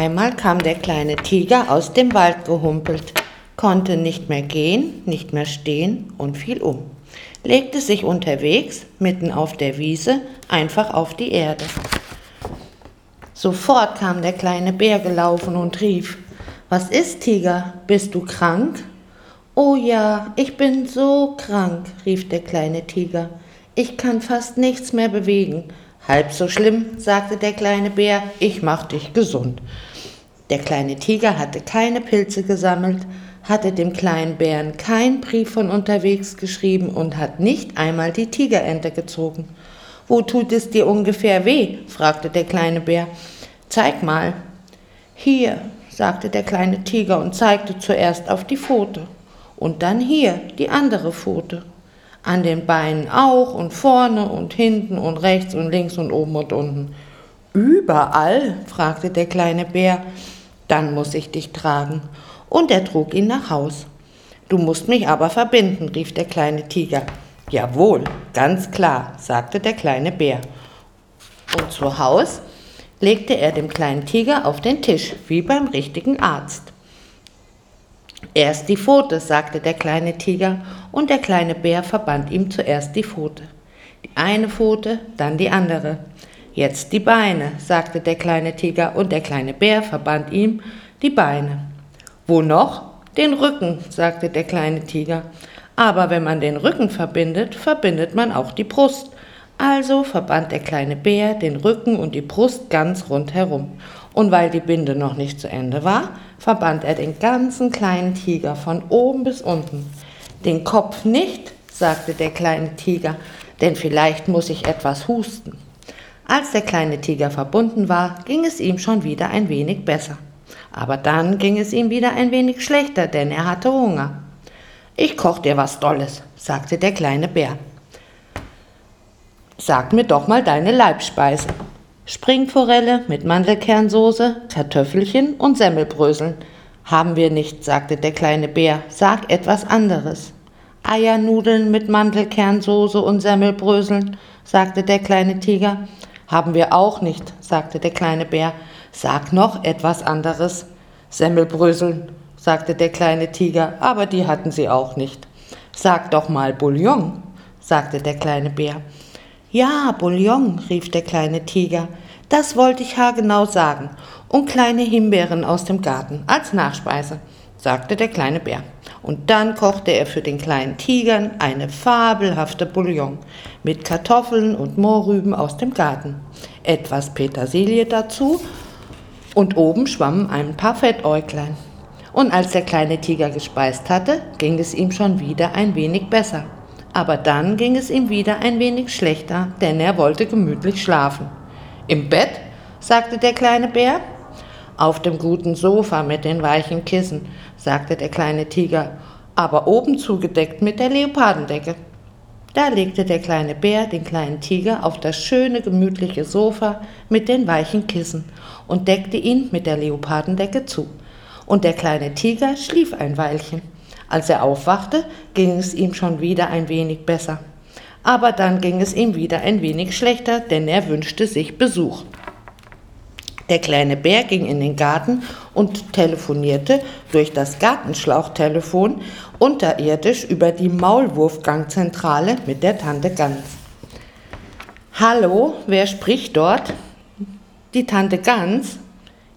Einmal kam der kleine Tiger aus dem Wald gehumpelt, konnte nicht mehr gehen, nicht mehr stehen und fiel um, legte sich unterwegs, mitten auf der Wiese, einfach auf die Erde. Sofort kam der kleine Bär gelaufen und rief, Was ist, Tiger, bist du krank? Oh ja, ich bin so krank, rief der kleine Tiger. Ich kann fast nichts mehr bewegen. Halb so schlimm, sagte der kleine Bär, ich mach dich gesund. Der kleine Tiger hatte keine Pilze gesammelt, hatte dem kleinen Bären keinen Brief von unterwegs geschrieben und hat nicht einmal die Tigerente gezogen. Wo tut es dir ungefähr weh? fragte der kleine Bär. Zeig mal. Hier, sagte der kleine Tiger und zeigte zuerst auf die Pfote. Und dann hier, die andere Pfote. An den Beinen auch und vorne und hinten und rechts und links und oben und unten. Überall? fragte der kleine Bär dann muss ich dich tragen. Und er trug ihn nach Haus. Du musst mich aber verbinden, rief der kleine Tiger. Jawohl, ganz klar, sagte der kleine Bär. Und zu Haus legte er dem kleinen Tiger auf den Tisch, wie beim richtigen Arzt. Erst die Pfote, sagte der kleine Tiger, und der kleine Bär verband ihm zuerst die Pfote. Die eine Pfote, dann die andere. Jetzt die Beine, sagte der kleine Tiger, und der kleine Bär verband ihm die Beine. Wo noch? Den Rücken, sagte der kleine Tiger. Aber wenn man den Rücken verbindet, verbindet man auch die Brust. Also verband der kleine Bär den Rücken und die Brust ganz rundherum. Und weil die Binde noch nicht zu Ende war, verband er den ganzen kleinen Tiger von oben bis unten. Den Kopf nicht, sagte der kleine Tiger, denn vielleicht muss ich etwas husten. Als der kleine Tiger verbunden war, ging es ihm schon wieder ein wenig besser. Aber dann ging es ihm wieder ein wenig schlechter, denn er hatte Hunger. Ich koch dir was Dolles, sagte der kleine Bär. Sag mir doch mal deine Leibspeise. Springforelle mit Mandelkernsoße, Kartoffelchen und Semmelbröseln. Haben wir nicht, sagte der kleine Bär. Sag etwas anderes. Eiernudeln mit Mandelkernsoße und Semmelbröseln, sagte der kleine Tiger. Haben wir auch nicht, sagte der kleine Bär. Sag noch etwas anderes. Semmelbröseln, sagte der kleine Tiger, aber die hatten sie auch nicht. Sag doch mal Bouillon, sagte der kleine Bär. Ja, Bouillon, rief der kleine Tiger. Das wollte ich haargenau sagen. Und kleine Himbeeren aus dem Garten als Nachspeise, sagte der kleine Bär. Und dann kochte er für den kleinen Tigern eine fabelhafte Bouillon mit Kartoffeln und Mohrrüben aus dem Garten, etwas Petersilie dazu und oben schwammen ein paar Fettäuglein. Und als der kleine Tiger gespeist hatte, ging es ihm schon wieder ein wenig besser. Aber dann ging es ihm wieder ein wenig schlechter, denn er wollte gemütlich schlafen. Im Bett? sagte der kleine Bär. Auf dem guten Sofa mit den weichen Kissen, sagte der kleine Tiger, aber oben zugedeckt mit der Leopardendecke. Da legte der kleine Bär den kleinen Tiger auf das schöne, gemütliche Sofa mit den weichen Kissen und deckte ihn mit der Leopardendecke zu. Und der kleine Tiger schlief ein Weilchen. Als er aufwachte, ging es ihm schon wieder ein wenig besser. Aber dann ging es ihm wieder ein wenig schlechter, denn er wünschte sich Besuch. Der kleine Bär ging in den Garten und telefonierte durch das Gartenschlauchtelefon unterirdisch über die Maulwurfgangzentrale mit der Tante Gans. Hallo, wer spricht dort? Die Tante Gans?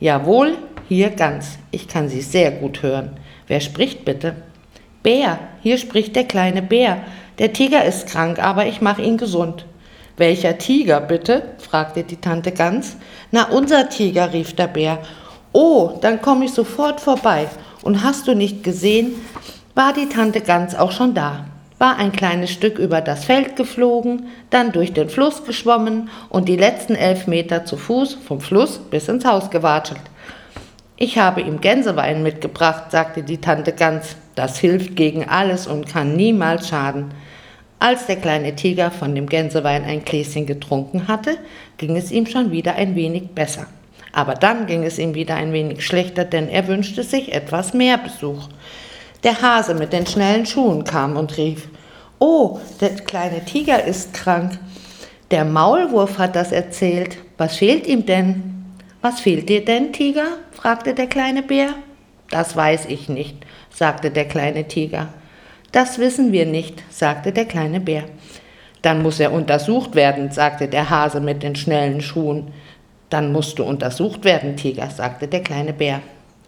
Jawohl, hier Gans. Ich kann Sie sehr gut hören. Wer spricht bitte? Bär, hier spricht der kleine Bär. Der Tiger ist krank, aber ich mache ihn gesund. Welcher Tiger bitte? fragte die Tante Gans. Na, unser Tiger, rief der Bär. Oh, dann komme ich sofort vorbei. Und hast du nicht gesehen, war die Tante Gans auch schon da, war ein kleines Stück über das Feld geflogen, dann durch den Fluss geschwommen und die letzten elf Meter zu Fuß vom Fluss bis ins Haus gewatschelt. Ich habe ihm Gänsewein mitgebracht, sagte die Tante Gans. Das hilft gegen alles und kann niemals schaden. Als der kleine Tiger von dem Gänsewein ein Gläschen getrunken hatte, ging es ihm schon wieder ein wenig besser. Aber dann ging es ihm wieder ein wenig schlechter, denn er wünschte sich etwas mehr Besuch. Der Hase mit den schnellen Schuhen kam und rief, Oh, der kleine Tiger ist krank. Der Maulwurf hat das erzählt. Was fehlt ihm denn? Was fehlt dir denn, Tiger? fragte der kleine Bär. Das weiß ich nicht, sagte der kleine Tiger. Das wissen wir nicht, sagte der kleine Bär. Dann muss er untersucht werden, sagte der Hase mit den schnellen Schuhen. Dann musst du untersucht werden, Tiger, sagte der kleine Bär.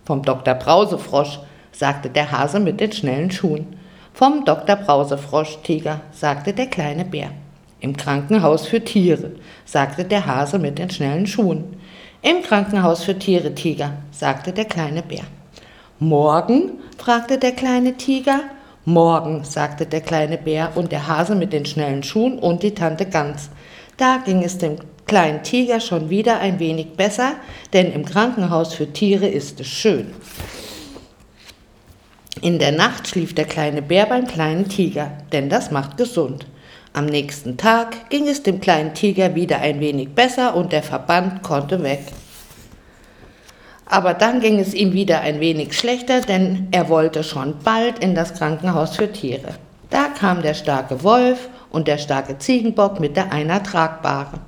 Vom Dr. Brausefrosch, sagte der Hase mit den schnellen Schuhen. Vom Dr. Brausefrosch, Tiger, sagte der kleine Bär. Im Krankenhaus für Tiere, sagte der Hase mit den schnellen Schuhen. Im Krankenhaus für Tiere, Tiger, sagte der kleine Bär. Morgen? fragte der kleine Tiger. Morgen, sagte der kleine Bär und der Hase mit den schnellen Schuhen und die Tante Gans. Da ging es dem kleinen Tiger schon wieder ein wenig besser, denn im Krankenhaus für Tiere ist es schön. In der Nacht schlief der kleine Bär beim kleinen Tiger, denn das macht gesund. Am nächsten Tag ging es dem kleinen Tiger wieder ein wenig besser und der Verband konnte weg. Aber dann ging es ihm wieder ein wenig schlechter, denn er wollte schon bald in das Krankenhaus für Tiere. Da kam der starke Wolf und der starke Ziegenbock mit der einer Tragbare.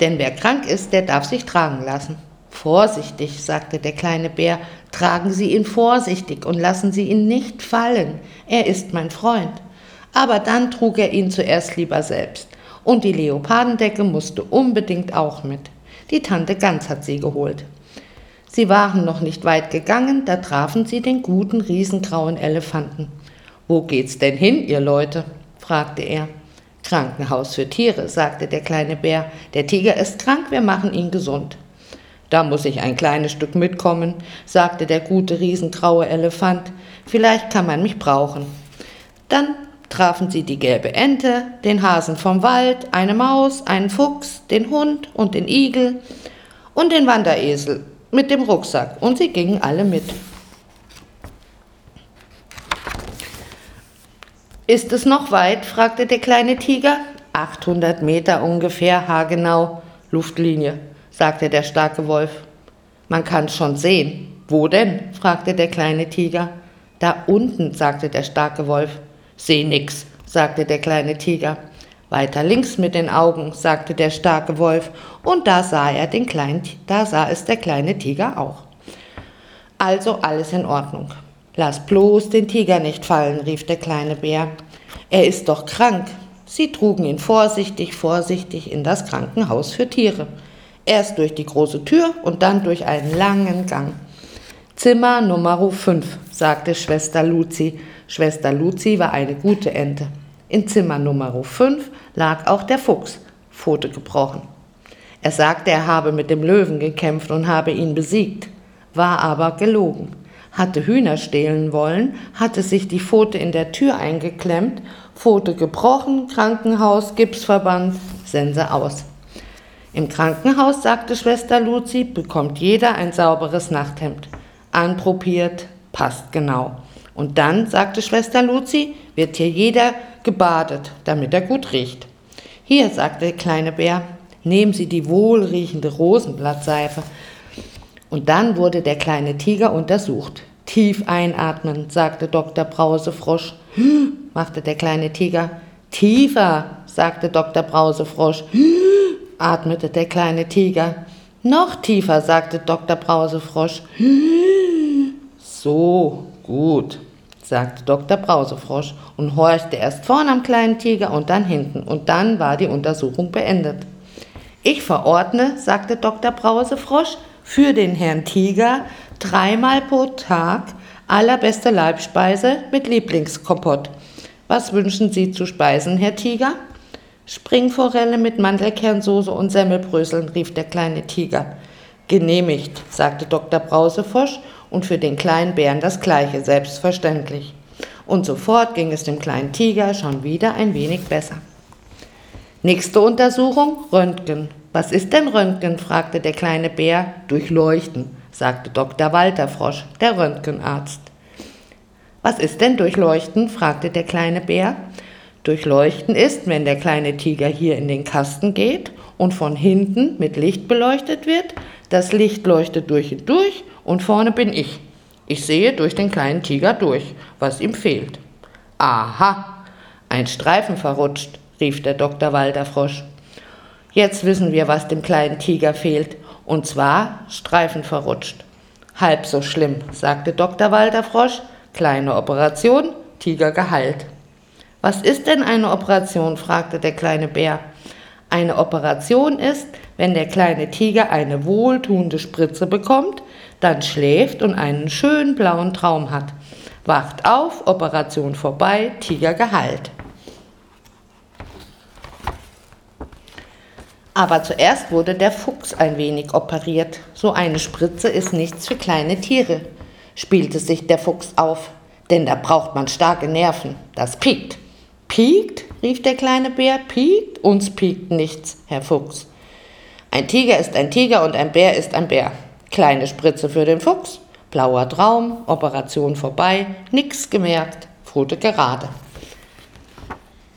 Denn wer krank ist, der darf sich tragen lassen. Vorsichtig, sagte der kleine Bär, tragen Sie ihn vorsichtig und lassen Sie ihn nicht fallen. Er ist mein Freund. Aber dann trug er ihn zuerst lieber selbst. Und die Leopardendecke musste unbedingt auch mit. Die Tante Gans hat sie geholt. Sie waren noch nicht weit gegangen, da trafen sie den guten riesengrauen Elefanten. Wo geht's denn hin, ihr Leute? fragte er. Krankenhaus für Tiere, sagte der kleine Bär. Der Tiger ist krank, wir machen ihn gesund. Da muss ich ein kleines Stück mitkommen, sagte der gute riesengraue Elefant. Vielleicht kann man mich brauchen. Dann trafen sie die gelbe Ente, den Hasen vom Wald, eine Maus, einen Fuchs, den Hund und den Igel und den Wanderesel mit dem Rucksack und sie gingen alle mit. Ist es noch weit? fragte der kleine Tiger. 800 Meter ungefähr, haargenau, Luftlinie, sagte der starke Wolf. Man kann's schon sehen. Wo denn? fragte der kleine Tiger. Da unten, sagte der starke Wolf. Seh nix, sagte der kleine Tiger. Weiter links mit den Augen, sagte der starke Wolf, und da sah er den kleinen, da sah es der kleine Tiger auch. Also alles in Ordnung. Lass bloß den Tiger nicht fallen, rief der kleine Bär. Er ist doch krank. Sie trugen ihn vorsichtig, vorsichtig in das Krankenhaus für Tiere. Erst durch die große Tür und dann durch einen langen Gang. Zimmer Nummer 5, sagte Schwester Luzi Schwester Luzi war eine gute Ente. In Zimmer Nummer 5 lag auch der Fuchs, Pfote gebrochen. Er sagte, er habe mit dem Löwen gekämpft und habe ihn besiegt, war aber gelogen. Hatte Hühner stehlen wollen, hatte sich die Pfote in der Tür eingeklemmt, Pfote gebrochen, Krankenhaus, Gipsverband, Sense aus. Im Krankenhaus, sagte Schwester Luzi, bekommt jeder ein sauberes Nachthemd. Anprobiert, passt genau. Und dann, sagte Schwester Luzi, wird hier jeder gebadet, damit er gut riecht. Hier, sagte der kleine Bär, nehmen Sie die wohlriechende Rosenblattseife. Und dann wurde der kleine Tiger untersucht. Tief einatmen, sagte Dr. Brausefrosch. Hm, machte der kleine Tiger. Tiefer, sagte Dr. Brausefrosch. Hm, atmete der kleine Tiger. Noch tiefer, sagte Dr. Brausefrosch. Hm, so, gut sagte Dr. Brausefrosch und horchte erst vorn am kleinen Tiger und dann hinten, und dann war die Untersuchung beendet. Ich verordne, sagte Dr. Brausefrosch, für den Herrn Tiger dreimal pro Tag allerbeste Leibspeise mit Lieblingskompott. Was wünschen Sie zu speisen, Herr Tiger? Springforelle mit Mandelkernsoße und Semmelbröseln, rief der kleine Tiger. Genehmigt, sagte Dr. Brausefrosch und für den kleinen Bären das gleiche, selbstverständlich. Und sofort ging es dem kleinen Tiger schon wieder ein wenig besser. Nächste Untersuchung, Röntgen. Was ist denn Röntgen? fragte der kleine Bär. Durchleuchten, sagte Dr. Walter Frosch, der Röntgenarzt. Was ist denn Durchleuchten? fragte der kleine Bär. Durchleuchten ist, wenn der kleine Tiger hier in den Kasten geht und von hinten mit Licht beleuchtet wird. Das Licht leuchtet durch und durch und vorne bin ich. Ich sehe durch den kleinen Tiger durch, was ihm fehlt. Aha, ein Streifen verrutscht, rief der Dr. Walderfrosch. Jetzt wissen wir, was dem kleinen Tiger fehlt. Und zwar Streifen verrutscht. Halb so schlimm, sagte Dr. Walter Frosch. Kleine Operation, Tiger geheilt. Was ist denn eine Operation? fragte der kleine Bär. Eine Operation ist, wenn der kleine Tiger eine wohltuende Spritze bekommt, dann schläft und einen schönen blauen Traum hat. Wacht auf, Operation vorbei, Tiger geheilt. Aber zuerst wurde der Fuchs ein wenig operiert. So eine Spritze ist nichts für kleine Tiere, spielte sich der Fuchs auf, denn da braucht man starke Nerven. Das piekt. Piekt? rief der kleine Bär. Piekt? Uns piekt nichts, Herr Fuchs. Ein Tiger ist ein Tiger und ein Bär ist ein Bär. Kleine Spritze für den Fuchs, blauer Traum, Operation vorbei, nix gemerkt, Pfote gerade.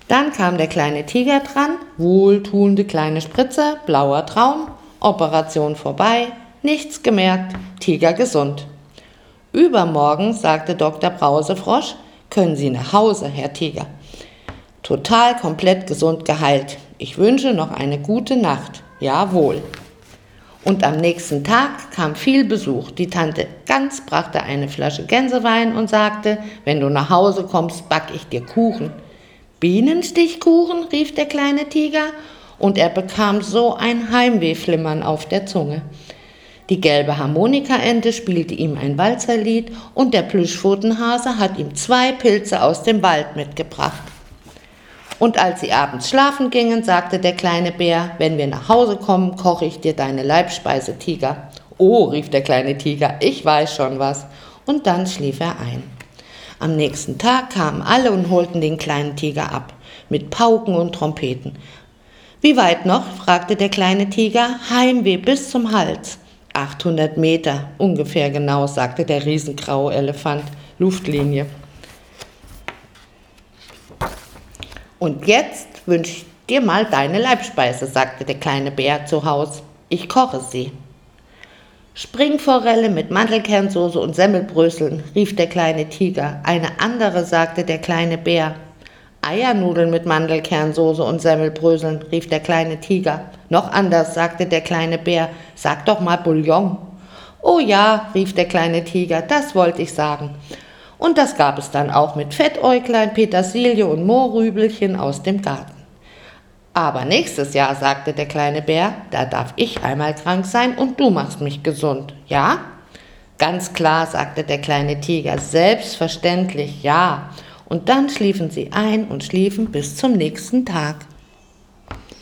Dann kam der kleine Tiger dran, wohltuende kleine Spritze, blauer Traum, Operation vorbei, nichts gemerkt, Tiger gesund. Übermorgen, sagte Dr. Brausefrosch, können Sie nach Hause, Herr Tiger. Total komplett gesund geheilt. Ich wünsche noch eine gute Nacht. Jawohl. Und am nächsten Tag kam viel Besuch. Die Tante Gans brachte eine Flasche Gänsewein und sagte, wenn du nach Hause kommst, back ich dir Kuchen. Bienenstichkuchen, rief der kleine Tiger, und er bekam so ein Heimwehflimmern auf der Zunge. Die gelbe Harmonikaente spielte ihm ein Walzerlied und der Plüschpfotenhase hat ihm zwei Pilze aus dem Wald mitgebracht. Und als sie abends schlafen gingen, sagte der kleine Bär, wenn wir nach Hause kommen, koche ich dir deine Leibspeise, Tiger. Oh, rief der kleine Tiger, ich weiß schon was. Und dann schlief er ein. Am nächsten Tag kamen alle und holten den kleinen Tiger ab, mit Pauken und Trompeten. Wie weit noch? fragte der kleine Tiger. Heimweh bis zum Hals. 800 Meter, ungefähr genau, sagte der riesengraue Elefant. Luftlinie. Und jetzt wünsch ich dir mal deine Leibspeise, sagte der kleine Bär zu Haus. Ich koche sie. Springforelle mit Mandelkernsoße und Semmelbröseln, rief der kleine Tiger. Eine andere, sagte der kleine Bär. Eiernudeln mit Mandelkernsoße und Semmelbröseln, rief der kleine Tiger. Noch anders, sagte der kleine Bär. Sag doch mal Bouillon. Oh ja, rief der kleine Tiger, das wollte ich sagen. Und das gab es dann auch mit Fettäuglein, Petersilie und Mohrrübelchen aus dem Garten. Aber nächstes Jahr, sagte der kleine Bär, da darf ich einmal krank sein und du machst mich gesund, ja? Ganz klar, sagte der kleine Tiger, selbstverständlich, ja. Und dann schliefen sie ein und schliefen bis zum nächsten Tag.